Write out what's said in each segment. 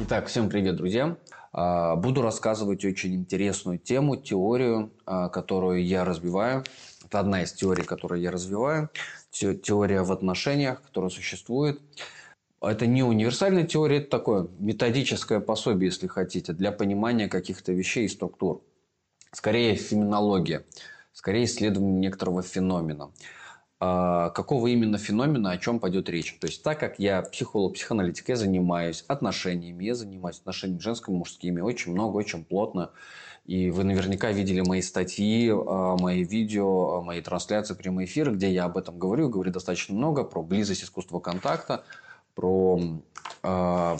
Итак, всем привет, друзья. А, буду рассказывать очень интересную тему, теорию, а, которую я развиваю. Это одна из теорий, которую я развиваю. Теория в отношениях, которая существует. Это не универсальная теория, это такое методическое пособие, если хотите, для понимания каких-то вещей и структур. Скорее феноменология, скорее исследование некоторого феномена. А, какого именно феномена, о чем пойдет речь. То есть, так как я психолог, психоаналитик, я занимаюсь отношениями, я занимаюсь отношениями женскими, мужскими, очень много, очень плотно. И вы наверняка видели мои статьи, а, мои видео, а, мои трансляции, прямые эфиры, где я об этом говорю. Говорю достаточно много про близость искусства контакта, про э,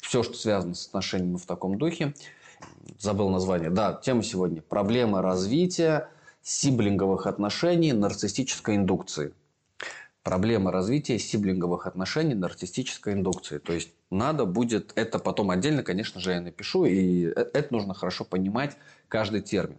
все, что связано с отношениями в таком духе. Забыл название. Да, тема сегодня. Проблемы развития сиблинговых отношений нарциссической индукции. Проблема развития сиблинговых отношений нарциссической индукции. То есть надо будет это потом отдельно, конечно же, я напишу, и э, это нужно хорошо понимать каждый термин.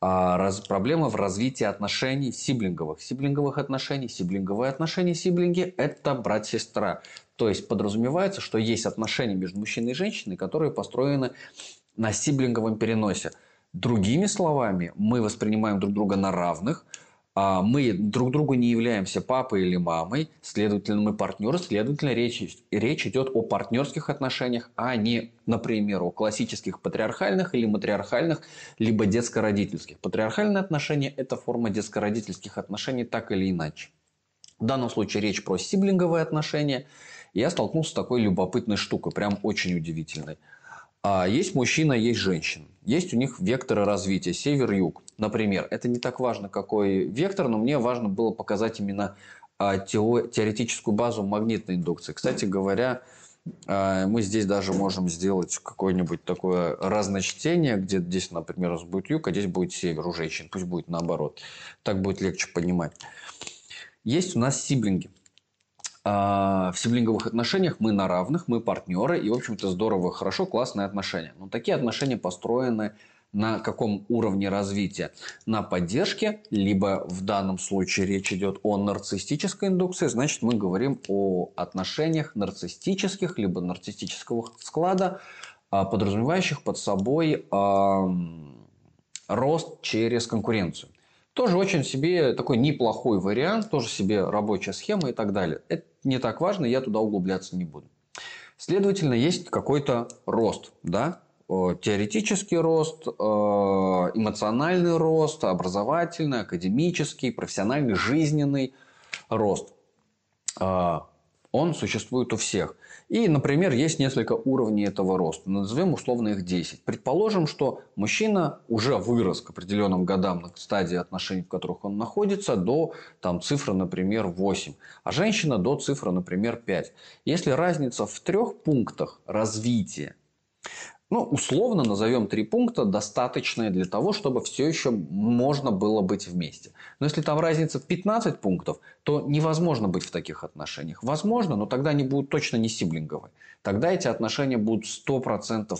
А раз, проблема в развитии отношений сиблинговых. Сиблинговых отношений, сиблинговые отношения, сиблинги – это брат-сестра. То есть подразумевается, что есть отношения между мужчиной и женщиной, которые построены на сиблинговом переносе – Другими словами, мы воспринимаем друг друга на равных, а мы друг другу не являемся папой или мамой, следовательно, мы партнеры, следовательно, речь, речь идет о партнерских отношениях, а не, например, о классических патриархальных или матриархальных, либо детско-родительских. Патриархальные отношения – это форма детско-родительских отношений так или иначе. В данном случае речь про сиблинговые отношения. Я столкнулся с такой любопытной штукой, прям очень удивительной – есть мужчина, есть женщина. Есть у них векторы развития, север-юг. Например, это не так важно, какой вектор, но мне важно было показать именно а, теоретическую базу магнитной индукции. Кстати говоря, а, мы здесь даже можем сделать какое-нибудь такое разночтение, где здесь, например, у нас будет юг, а здесь будет север у женщин. Пусть будет наоборот. Так будет легче понимать. Есть у нас сиблинги. А, в сиблинговых отношениях мы на равных, мы партнеры, и, в общем-то, здорово, хорошо, классные отношения. Но такие отношения построены на каком уровне развития? На поддержке, либо в данном случае речь идет о нарциссической индукции, значит, мы говорим о отношениях нарциссических, либо нарциссического склада, а, подразумевающих под собой рост через конкуренцию. Тоже очень себе такой неплохой вариант, тоже себе рабочая схема и так далее. Это не так важно, я туда углубляться не буду. Следовательно, есть какой-то рост, да, теоретический рост, э, эмоциональный рост, образовательный, академический, профессиональный, жизненный рост. А, он существует у всех. И, например, есть несколько уровней этого роста. Назовем условно их 10. Предположим, что мужчина уже вырос к определенным годам на стадии отношений, в которых он находится, до там, цифры, например, 8. А женщина до цифры, например, 5. Если разница в трех пунктах развития ну, условно назовем три пункта, достаточные для того, чтобы все еще можно было быть вместе. Но если там разница в 15 пунктов, то невозможно быть в таких отношениях. Возможно, но тогда они будут точно не сиблинговые. Тогда эти отношения будут 100% э,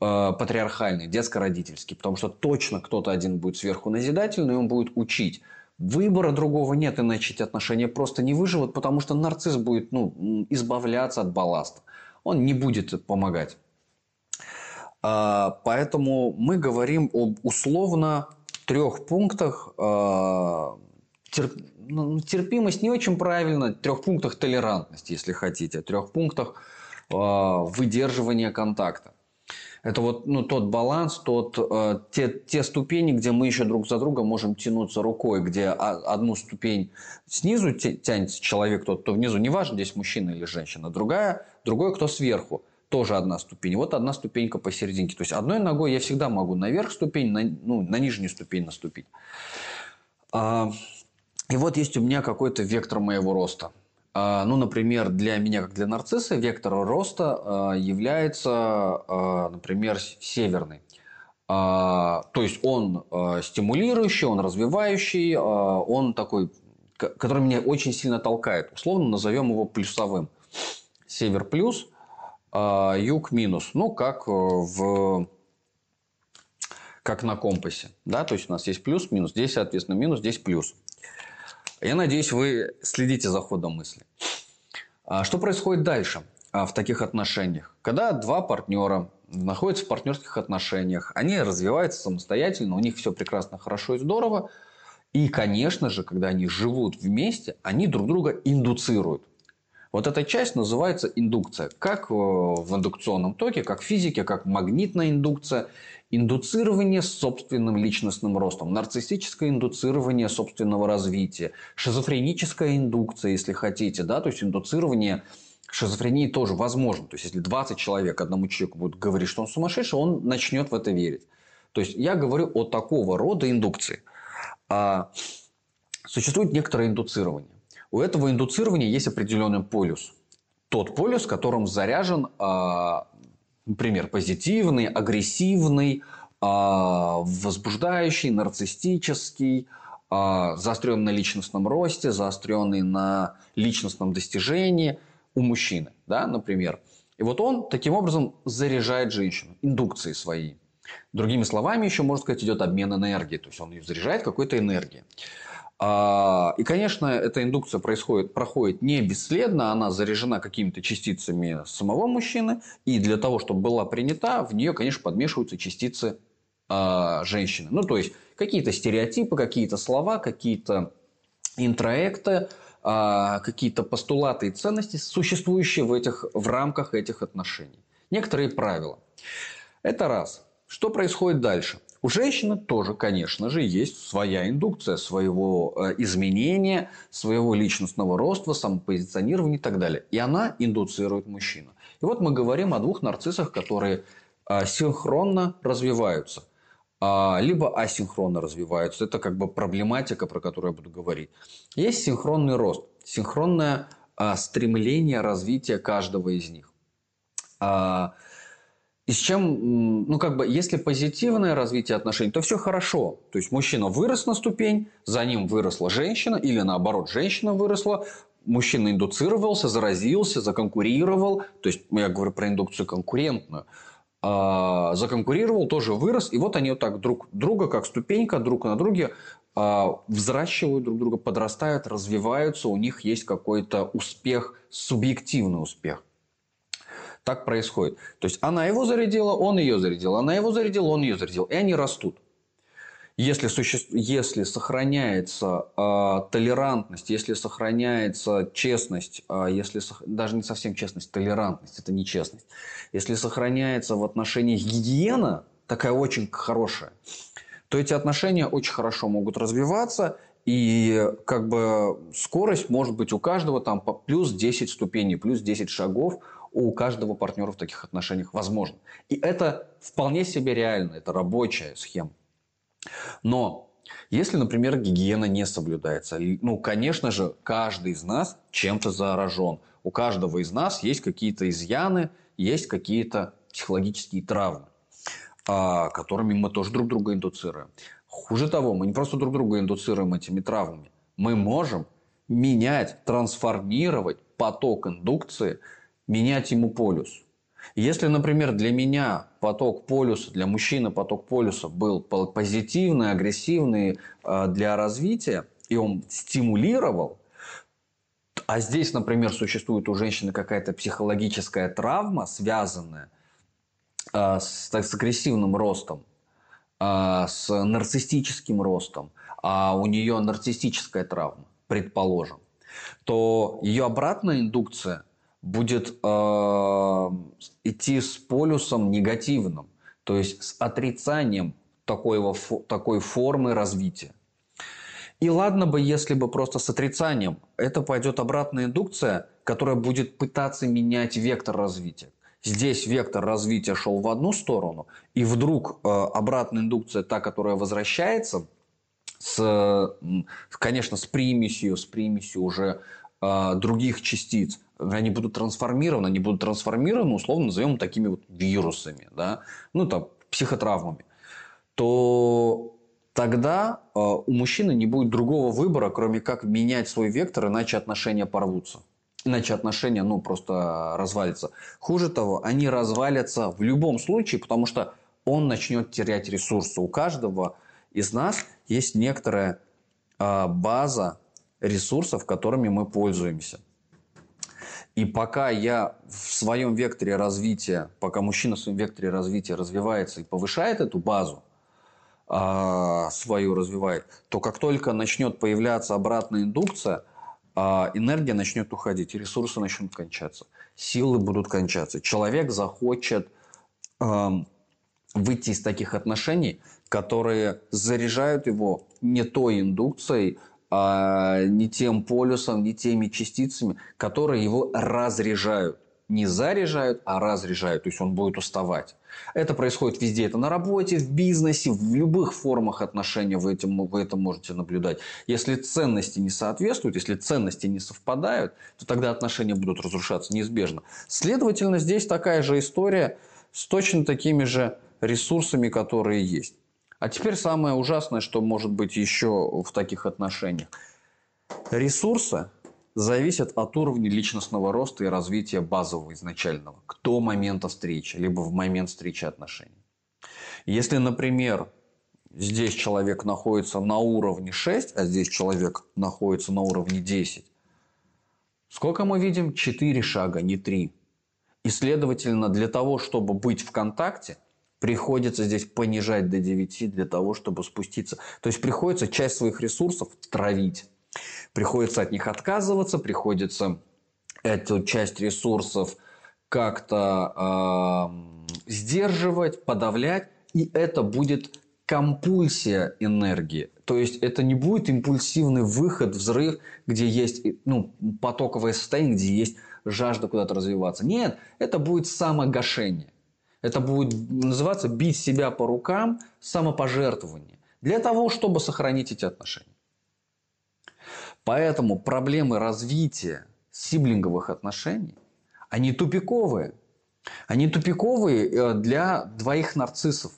патриархальные, детско-родительские. Потому что точно кто-то один будет сверху назидательный, и он будет учить. Выбора другого нет, иначе эти отношения просто не выживут, потому что нарцисс будет ну, избавляться от балласта. Он не будет помогать. А, поэтому мы говорим об условно трех пунктах. А, ну, терпимость не очень правильно, трех пунктах толерантности, если хотите, трех пунктах а, выдерживания контакта. Это вот ну, тот баланс, тот, э, те, те ступени, где мы еще друг за другом можем тянуться рукой, где одну ступень снизу тянется человек, тот, кто внизу, неважно, здесь мужчина или женщина, другая, другой, кто сверху тоже одна ступень. Вот одна ступенька посерединке. То есть одной ногой я всегда могу наверх ступень, на, ну, на нижнюю ступень наступить. А, и вот есть у меня какой-то вектор моего роста. А, ну, например, для меня, как для нарцисса, вектор роста а, является, а, например, северный. А, то есть он а, стимулирующий, он развивающий, а, он такой, который меня очень сильно толкает. Условно назовем его плюсовым. Север плюс – а юг минус. Ну, как э, в как на компасе. Да? То есть у нас есть плюс, минус. Здесь, соответственно, минус, здесь плюс. Я надеюсь, вы следите за ходом мысли. А что происходит дальше? а, в таких отношениях? Когда два партнера находятся в партнерских отношениях, они развиваются самостоятельно, у них все прекрасно, хорошо и здорово. И, конечно же, когда они живут вместе, они друг друга индуцируют. Вот эта часть называется индукция. Как в индукционном токе, как в физике, как магнитная индукция. Индуцирование собственным личностным ростом, нарциссическое индуцирование собственного развития, шизофреническая индукция, если хотите, да, то есть индуцирование шизофрении тоже возможно. То есть, если 20 человек одному человеку будут говорить, что он сумасшедший, он начнет в это верить. То есть, я говорю о такого рода индукции. А, существует некоторое индуцирование. У этого индуцирования есть определенный полюс. Тот полюс, которым заряжен а, например, позитивный, агрессивный, а, возбуждающий, нарциссический, а, заостренный на личностном росте, заостренный на личностном достижении у мужчины, да, например. И вот он таким образом заряжает женщину индукцией своей. Другими словами, еще можно сказать, идет обмен энергией. То есть он ее заряжает какой-то энергией. А, и, конечно, эта индукция происходит, проходит не бесследно, она заряжена какими-то частицами самого мужчины, и для того, чтобы была принята, в нее, конечно, подмешиваются частицы э, женщины. Ну, то есть, какие-то стереотипы, какие-то слова, какие-то интроекты, э, какие-то постулаты и ценности, существующие в, этих, в рамках этих отношений. Некоторые правила. Это раз. Что происходит дальше? У женщины тоже, конечно же, есть своя индукция своего э, изменения, своего личностного роста, самопозиционирования и так далее. И она индуцирует мужчину. И вот мы говорим о двух нарциссах, которые э, синхронно развиваются. А, либо асинхронно развиваются. Это как бы проблематика, про которую я буду говорить. Есть синхронный рост, синхронное а, стремление развития каждого из них. И с чем, ну, как бы, если позитивное развитие отношений, то все хорошо. То есть, мужчина вырос на ступень, за ним выросла женщина, или наоборот, женщина выросла, мужчина индуцировался, заразился, законкурировал. То есть, я говорю про индукцию конкурентную. А, законкурировал, тоже вырос. И вот они вот так друг друга, как ступенька, друг на друге а, взращивают друг друга, подрастают, развиваются. У них есть какой-то успех, субъективный успех. Так происходит. То есть она его зарядила, он ее зарядил, она его зарядила, он ее зарядил. И они растут. Если, суще... если сохраняется э, толерантность, если сохраняется честность, э, если сох... даже не совсем честность, толерантность, это не честность, если сохраняется в отношениях гигиена, такая очень хорошая, то эти отношения очень хорошо могут развиваться, и как бы скорость может быть у каждого там плюс 10 ступеней, плюс 10 шагов у каждого партнера в таких отношениях возможно. И это вполне себе реально, это рабочая схема. Но если, например, гигиена не соблюдается, ну, конечно же, каждый из нас чем-то заражен. У каждого из нас есть какие-то изъяны, есть какие-то психологические травмы, а, которыми мы тоже друг друга индуцируем. Хуже того, мы не просто друг друга индуцируем этими травмами. Мы можем менять, трансформировать поток индукции менять ему полюс. Если, например, для меня поток полюса, для мужчины поток полюса был позитивный, агрессивный э, для развития, и он стимулировал, а здесь, например, существует у женщины какая-то психологическая травма, связанная э, с, с агрессивным ростом, э, с нарциссическим ростом, а у нее нарциссическая травма, предположим, то ее обратная индукция будет э, идти с полюсом негативным, то есть с отрицанием такой, такой формы развития. И ладно бы, если бы просто с отрицанием. Это пойдет обратная индукция, которая будет пытаться менять вектор развития. Здесь вектор развития шел в одну сторону, и вдруг э, обратная индукция, та, которая возвращается, с, конечно, с примесью, с примесью уже э, других частиц, они будут трансформированы, они будут трансформированы, условно назовем такими вот вирусами, да, ну там психотравмами, то тогда э, у мужчины не будет другого выбора, кроме как менять свой вектор, иначе отношения порвутся. Иначе отношения, ну, просто развалятся. Хуже того, они развалятся в любом случае, потому что он начнет терять ресурсы. У каждого из нас есть некоторая э, база ресурсов, которыми мы пользуемся. И пока я в своем векторе развития, пока мужчина в своем векторе развития развивается и повышает эту базу, а, свою развивает, то как только начнет появляться обратная индукция, а, энергия начнет уходить, ресурсы начнут кончаться, силы будут кончаться. Человек захочет выйти из таких отношений, которые заряжают его не той индукцией, не тем полюсом, не теми частицами, которые его разряжают. Не заряжают, а разряжают. То есть он будет уставать. Это происходит везде. Это на работе, в бизнесе, в любых формах отношений вы, этим, вы это можете наблюдать. Если ценности не соответствуют, если ценности не совпадают, то тогда отношения будут разрушаться неизбежно. Следовательно, здесь такая же история с точно такими же ресурсами, которые есть. А теперь самое ужасное, что может быть еще в таких отношениях. Ресурсы зависят от уровня личностного роста и развития базового изначального к до момента встречи, либо в момент встречи отношений. Если, например, здесь человек находится на уровне 6, а здесь человек находится на уровне 10, сколько мы видим? 4 шага, не 3. И, следовательно, для того, чтобы быть в контакте – приходится здесь понижать до 9 для того, чтобы спуститься. То есть приходится часть своих ресурсов травить. Приходится от них отказываться, приходится эту часть ресурсов как-то э, сдерживать, подавлять, и это будет компульсия энергии. То есть это не будет импульсивный выход, взрыв, где есть ну, потоковое состояние, где есть жажда куда-то развиваться. Нет, это будет самогашение. Это будет называться бить себя по рукам, самопожертвование. Для того, чтобы сохранить эти отношения. Поэтому проблемы развития сиблинговых отношений, они тупиковые. Они тупиковые э, для двоих нарциссов.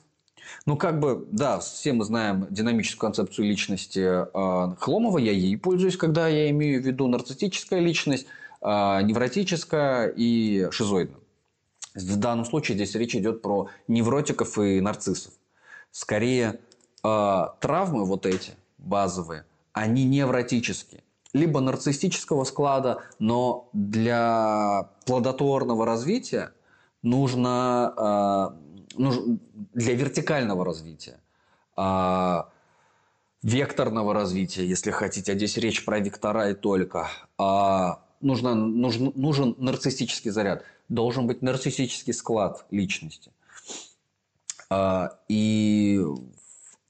Ну, как бы, да, все мы знаем динамическую концепцию личности э, Хломова. Я ей пользуюсь, когда я имею в виду нарциссическая личность, э, невротическая и шизоидная. В данном случае здесь речь идет про невротиков и нарциссов. Скорее, э, травмы вот эти базовые, они невротические. Либо нарциссического склада, но для плодотворного развития нужно, э, нужно для вертикального развития, э, векторного развития, если хотите, а здесь речь про вектора и только, нужно, нужен, нужен нарциссический заряд должен быть нарциссический склад личности. А, и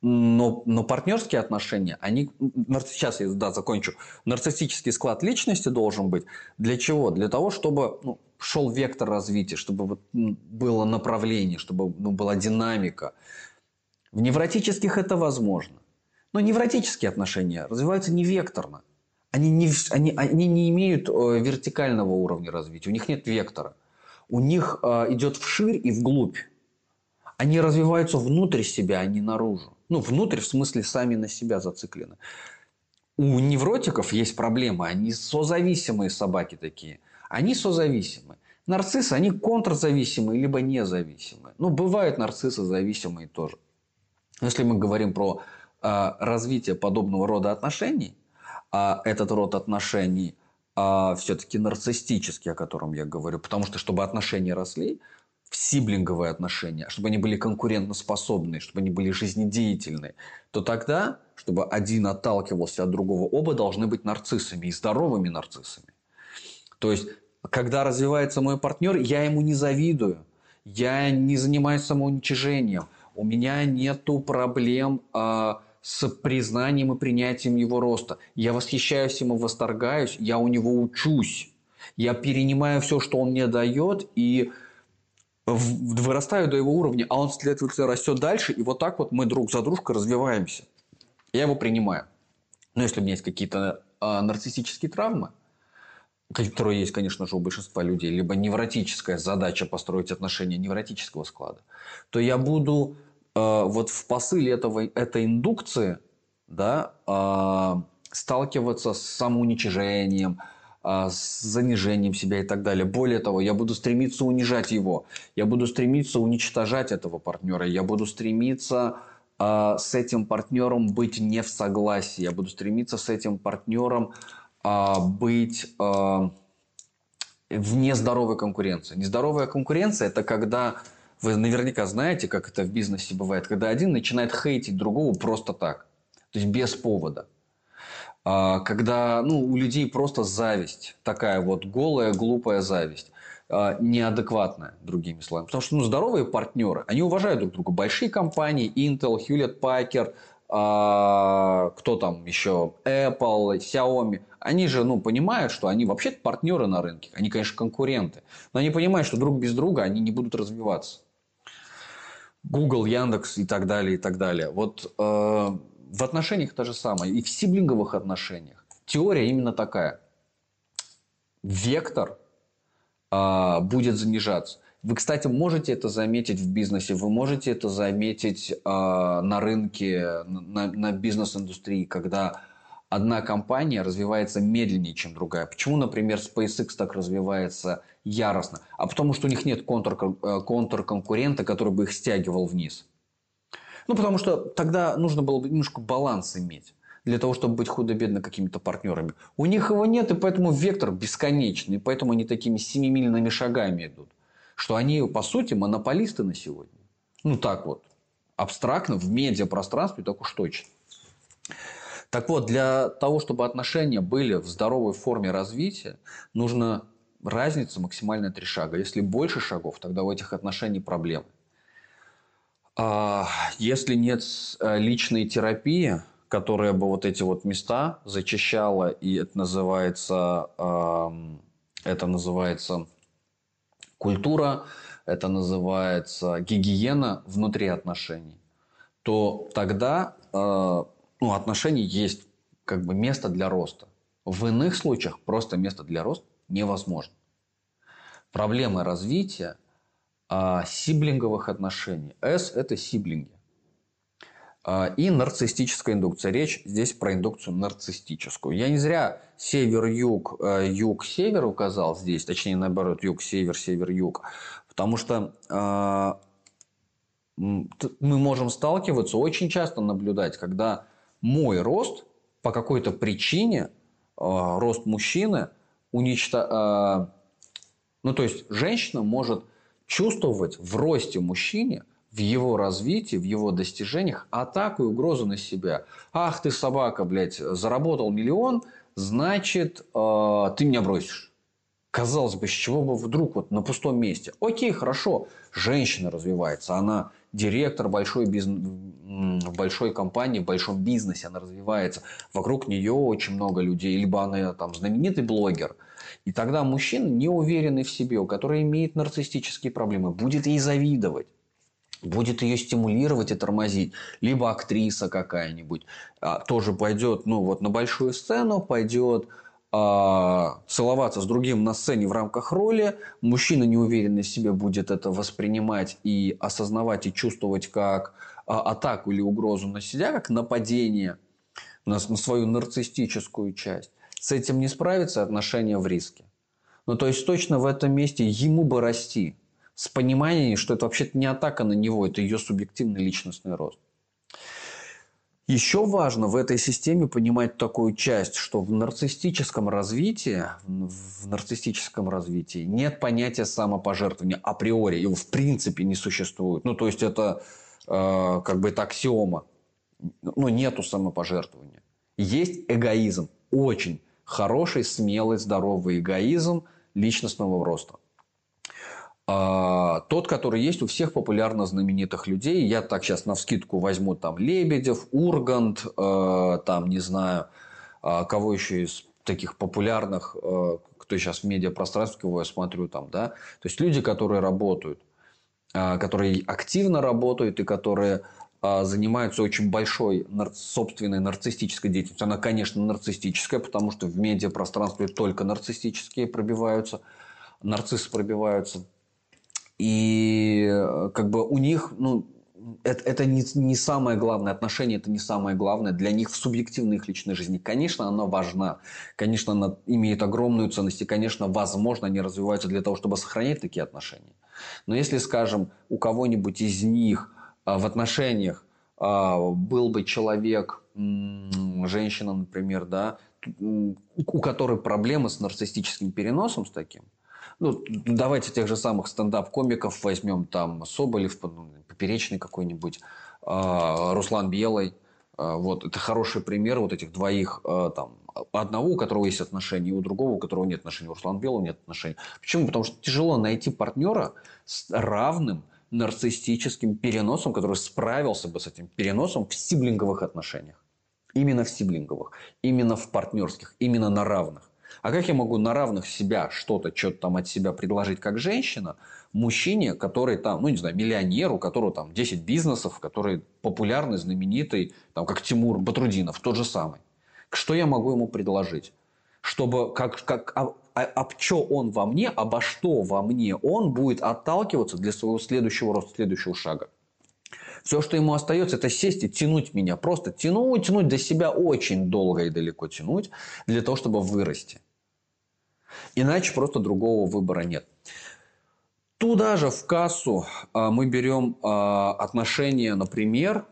но, но партнерские отношения, они, сейчас я да, закончу, нарциссический склад личности должен быть. Для чего? Для того, чтобы ну, шел вектор развития, чтобы было направление, чтобы ну, была динамика. В невротических это возможно. Но невротические отношения развиваются не векторно. Они не, они, они не имеют э, вертикального уровня развития, у них нет вектора у них э, идет вширь и вглубь. Они развиваются внутрь себя, а не наружу. Ну, внутрь в смысле сами на себя зациклены. У невротиков есть проблемы. Они созависимые собаки такие. Они созависимы. Нарциссы, они контрзависимые, либо независимые. Ну, бывают нарциссы зависимые тоже. Если мы говорим про э, развитие подобного рода отношений, а этот род отношений а все-таки нарциссический, о котором я говорю. Потому что, чтобы отношения росли, в сиблинговые отношения, чтобы они были конкурентоспособные, чтобы они были жизнедеятельные, то тогда, чтобы один отталкивался от другого, оба должны быть нарциссами и здоровыми нарциссами. То есть, когда развивается мой партнер, я ему не завидую, я не занимаюсь самоуничижением, у меня нету проблем э, с признанием и принятием его роста. Я восхищаюсь ему, восторгаюсь, я у него учусь. Я перенимаю все, что он мне дает, и вырастаю до его уровня, а он, следовательно, растет дальше, и вот так вот мы друг за дружкой развиваемся. Я его принимаю. Но если у меня есть какие-то э, нарциссические травмы, которые есть, конечно же, у большинства людей, либо невротическая задача построить отношения невротического склада, то я буду вот в посыле этого, этой индукции да, э, сталкиваться с самоуничижением, э, с занижением себя и так далее. Более того, я буду стремиться унижать его, я буду стремиться уничтожать этого партнера, я буду стремиться с этим партнером быть не в согласии, я буду стремиться с этим партнером быть в нездоровой конкуренции. Нездоровая конкуренция – это когда вы наверняка знаете, как это в бизнесе бывает, когда один начинает хейтить другого просто так, то есть без повода. А, когда ну, у людей просто зависть, такая вот голая, глупая зависть, а, неадекватная, другими словами. Потому что ну, здоровые партнеры, они уважают друг друга. Большие компании, Intel, Hewlett Packard, а, кто там еще, Apple, Xiaomi, они же ну, понимают, что они вообще партнеры на рынке. Они, конечно, конкуренты. Но они понимают, что друг без друга они не будут развиваться. Google, Яндекс и так далее, и так далее. Вот э, в отношениях то же самое. И в сиблинговых отношениях. Теория именно такая. Вектор э, будет занижаться. Вы, кстати, можете это заметить в бизнесе, вы можете это заметить э, на рынке, на, на бизнес-индустрии, когда одна компания развивается медленнее, чем другая. Почему, например, SpaceX так развивается яростно? А потому что у них нет контр, э, контрконкурента, который бы их стягивал вниз. Ну, потому что тогда нужно было бы немножко баланс иметь для того, чтобы быть худо-бедно какими-то партнерами. У них его нет, и поэтому вектор бесконечный, и поэтому они такими семимильными шагами идут. Что они, по сути, монополисты на сегодня. Ну, так вот, абстрактно, в медиапространстве так уж точно. Так вот, для того, чтобы отношения были в здоровой форме развития, нужно разница максимально три шага. Если больше шагов, тогда у этих отношений проблемы. А если нет э, личной терапии, которая бы вот эти вот места зачищала, и это называется, это называется культура, это называется гигиена внутри отношений, то тогда э, ну, отношений есть как бы место для роста. В иных случаях просто место для роста невозможно. Проблемы развития а, сиблинговых отношений. S – это сиблинги. А, и нарциссическая индукция. Речь здесь про индукцию нарциссическую. Я не зря север-юг, э, юг-север указал здесь, точнее наоборот, юг-север, север-юг. Потому что э, мы можем сталкиваться, очень часто наблюдать, когда мой рост по какой-то причине, э, рост мужчины, уничто... Э, ну, то есть, женщина может чувствовать в росте мужчине, в его развитии, в его достижениях атаку и угрозу на себя. Ах ты собака, блядь, заработал миллион, значит, э, ты меня бросишь. Казалось бы, с чего бы вдруг вот на пустом месте. Окей, хорошо, женщина развивается, она директор большой бизнес, в большой компании, в большом бизнесе, она развивается. Вокруг нее очень много людей. Либо она там знаменитый блогер. И тогда мужчина, неуверенный в себе, у которого имеет нарциссические проблемы, будет ей завидовать будет ее стимулировать и тормозить. Либо актриса какая-нибудь а, тоже пойдет ну, вот на большую сцену, пойдет а, целоваться с другим на сцене в рамках роли, мужчина неуверенный в себе будет это воспринимать и осознавать и чувствовать как атаку или угрозу на себя, как нападение на, на свою нарциссическую часть. С этим не справиться, отношения в риске. Ну, то есть, точно в этом месте ему бы расти с пониманием, что это вообще-то не атака на него, это ее субъективный личностный рост. Еще важно в этой системе понимать такую часть, что в нарциссическом развитии, в нарциссическом развитии нет понятия самопожертвования априори, его в принципе не существует. Ну, то есть это как бы это аксиома. Ну, нету самопожертвования. Есть эгоизм, очень хороший, смелый, здоровый эгоизм личностного роста. А, тот, который есть у всех популярно знаменитых людей. Я так сейчас на вскидку возьму там Лебедев, Ургант, э, там, не знаю, э, кого еще из таких популярных, э, кто сейчас в медиапространстве, кого я смотрю там, да. То есть люди, которые работают, э, которые активно работают и которые э, занимаются очень большой собственной нарциссической деятельностью. Она, конечно, нарциссическая, потому что в медиапространстве только нарциссические пробиваются, нарциссы пробиваются – и э, как бы у них, ну, это, это не, не самое главное, отношение это не самое главное для них в субъективной их личной жизни. Конечно, она важна, конечно, она имеет огромную ценность, и, конечно, возможно, они развиваются для того, чтобы сохранять такие отношения. Но если, скажем, у кого-нибудь из них а, в отношениях а, был бы человек, женщина, например, да, у которой проблемы с нарциссическим переносом с таким – Ну, давайте тех же самых стендап-комиков возьмем, там Соболев, ну, Поперечный какой-нибудь, а, Руслан Белый. Вот, это хороший пример вот этих двоих, там, одного, у которого есть отношения, и у другого, у которого нет отношений. У Руслана Белого нет отношений. Почему? Потому что тяжело найти партнера с равным нарциссическим переносом, который справился бы с этим переносом в сиблинговых отношениях. Именно в сиблинговых, именно в партнерских, именно на равных. А как я могу на равных себя что-то, что-то там от себя предложить как женщина, мужчине, который там, ну не знаю, миллионер, у которого там 10 бизнесов, который популярный, знаменитый, там как Тимур Батрудинов, тот же самый. Что я могу ему предложить? Чтобы как, как, а, а, об что он во мне, обо что во мне он будет отталкиваться для своего следующего роста, следующего шага. Все, что ему остается, это сесть и тянуть меня. Просто тянуть, тянуть до себя очень долго и далеко тянуть, для того, чтобы вырасти. Иначе просто другого выбора нет. Туда же в кассу а, мы берем а, отношения, например,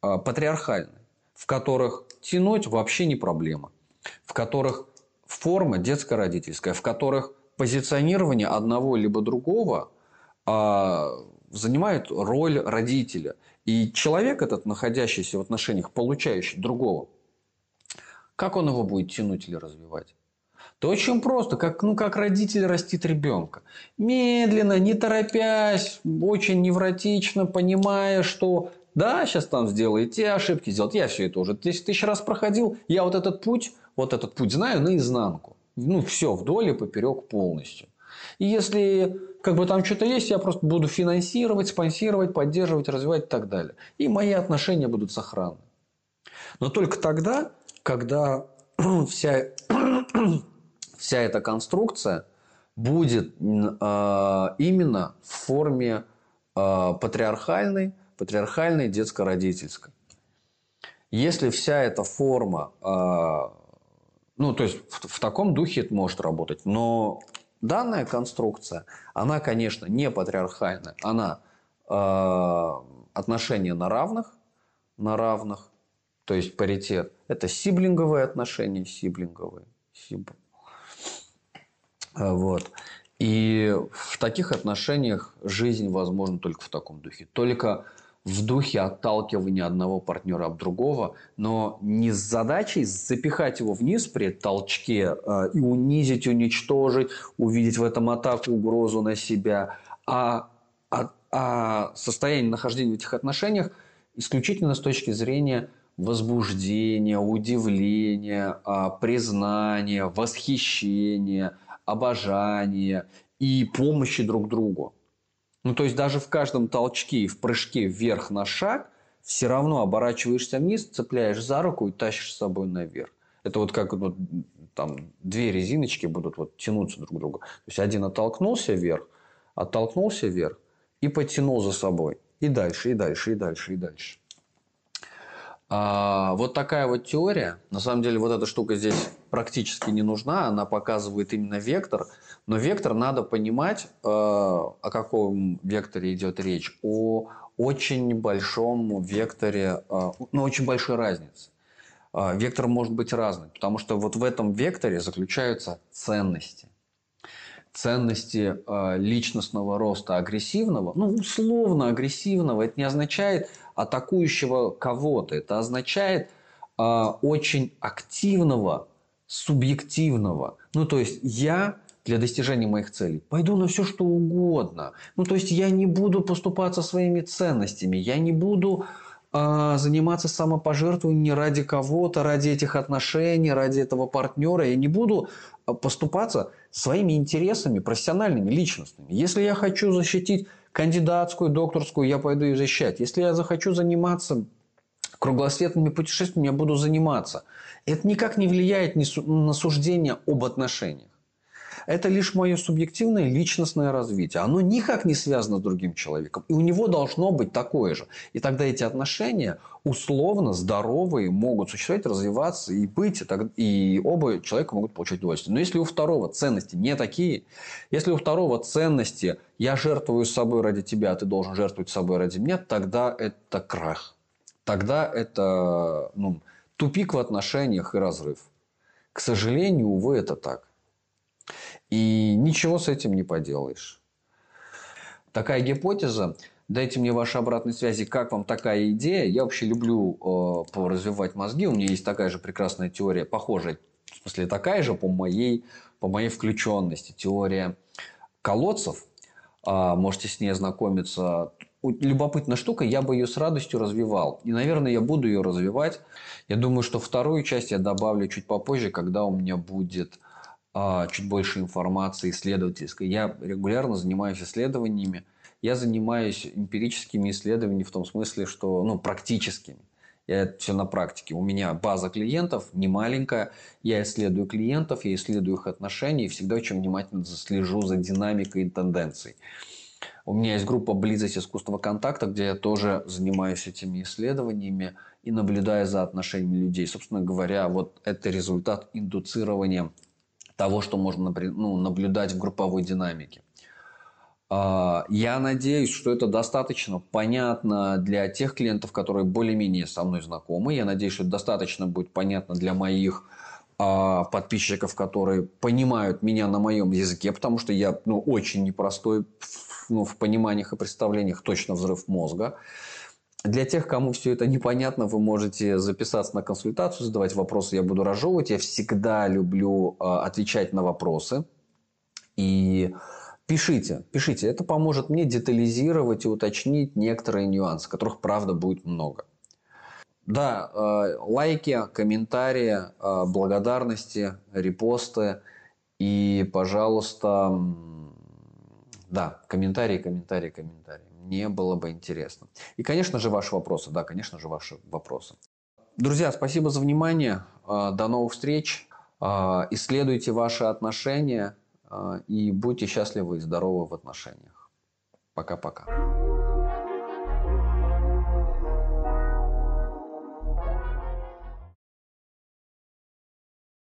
а, патриархальные, в которых тянуть вообще не проблема, в которых форма детско-родительская, в которых позиционирование одного либо другого занимает роль родителя. И человек этот, находящийся в отношениях, получающий другого, как он его будет тянуть или развивать? То очень просто, как, ну, как родитель растит ребенка. Медленно, не торопясь, очень невротично, понимая, что да, сейчас там сделает те ошибки, сделать. Я все это уже 10 тысяч раз проходил. Я вот этот путь, вот этот путь знаю наизнанку. Ну, все, вдоль и поперек полностью. И если как бы там что-то есть, я просто буду финансировать, спонсировать, поддерживать, развивать и так далее. И мои отношения будут сохранны. Но только тогда, когда вся вся эта конструкция будет э, именно в форме э, патриархальной, патриархальной детско-родительской. Если вся эта форма, э, ну, то есть в, в таком духе это может работать, но данная конструкция, она, конечно, не патриархальная, она э, отношения на равных, на равных, то есть паритет. Это сиблинговые отношения, сиблинговые, сиб, а, вот. И в таких отношениях жизнь возможна только в таком духе. Только в духе отталкивания одного партнера от другого, но не с задачей запихать его вниз при толчке э, и унизить, уничтожить, увидеть в этом атаку, угрозу на себя, а, а, а состояние нахождения в этих отношениях исключительно с точки зрения возбуждения, удивления, а, признания, восхищения – обожания и помощи друг другу. Ну, то есть, даже в каждом толчке и в прыжке вверх на шаг все равно оборачиваешься вниз, цепляешь за руку и тащишь с собой наверх. Это вот как вот, там две резиночки будут вот тянуться друг к другу. То есть, один оттолкнулся вверх, оттолкнулся вверх и потянул за собой. И дальше, и дальше, и дальше, и дальше. А, вот такая вот теория. На самом деле, вот эта штука здесь практически не нужна. Она показывает именно вектор. Но вектор надо понимать, э, о каком векторе идет речь. О очень большом векторе, э, ну, очень большой разнице. Э, вектор может быть разный, потому что вот в этом векторе заключаются ценности ценности личностного роста агрессивного, ну, условно агрессивного, это не означает атакующего кого-то. Это означает очень активного, субъективного. Ну, то есть я для достижения моих целей пойду на все, что угодно. Ну, то есть я не буду поступаться своими ценностями, я не буду э, заниматься самопожертвованием ради кого-то, ради этих отношений, ради этого партнера. Я не буду поступаться своими интересами профессиональными, личностными. Если я хочу защитить кандидатскую, докторскую я пойду и защищать. Если я захочу заниматься кругосветными путешествиями, я буду заниматься. Это никак не влияет на суждение об отношениях. Это лишь мое субъективное личностное развитие. Оно никак не связано с другим человеком. И у него должно быть такое же. И тогда эти отношения условно здоровые могут существовать, развиваться и быть. И оба человека могут получать удовольствие. Но если у второго ценности не такие, если у второго ценности я жертвую собой ради тебя, а ты должен жертвовать собой ради меня, тогда это крах. Тогда это ну, тупик в отношениях и разрыв. К сожалению, увы, это так. И ничего с этим не поделаешь. Такая гипотеза. Дайте мне ваши обратные связи, как вам такая идея. Я вообще люблю э, развивать мозги. У меня есть такая же прекрасная теория, похожая, в смысле такая же по моей, по моей включенности. Теория колодцев. Э, можете с ней ознакомиться любопытная штука, я бы ее с радостью развивал. И, наверное, я буду ее развивать. Я думаю, что вторую часть я добавлю чуть попозже, когда у меня будет а, чуть больше информации исследовательской. Я регулярно занимаюсь исследованиями. Я занимаюсь эмпирическими исследованиями в том смысле, что ну, практическими. Я это все на практике. У меня база клиентов не маленькая. Я исследую клиентов, я исследую их отношения и всегда очень внимательно слежу за динамикой и тенденцией. У меня есть группа «Близость искусственного контакта», где я тоже занимаюсь этими исследованиями и наблюдаю за отношениями людей. Собственно говоря, вот это результат индуцирования того, что можно ну, наблюдать в групповой динамике. А, я надеюсь, что это достаточно понятно для тех клиентов, которые более-менее со мной знакомы. Я надеюсь, что это достаточно будет понятно для моих а, подписчиков, которые понимают меня на моем языке, потому что я ну, очень непростой ну, в пониманиях и представлениях точно взрыв мозга. Для тех, кому все это непонятно, вы можете записаться на консультацию, задавать вопросы, я буду разжевывать. Я всегда люблю э, отвечать на вопросы. И пишите, пишите. Это поможет мне детализировать и уточнить некоторые нюансы, которых, правда, будет много. Да, э, лайки, комментарии, э, благодарности, репосты. И, пожалуйста, да, комментарии, комментарии, комментарии. Мне было бы интересно. И, конечно же, ваши вопросы. Да, конечно же, ваши вопросы. Друзья, спасибо за внимание. А, до новых встреч. А, исследуйте ваши отношения а, и будьте счастливы и здоровы в отношениях. Пока-пока.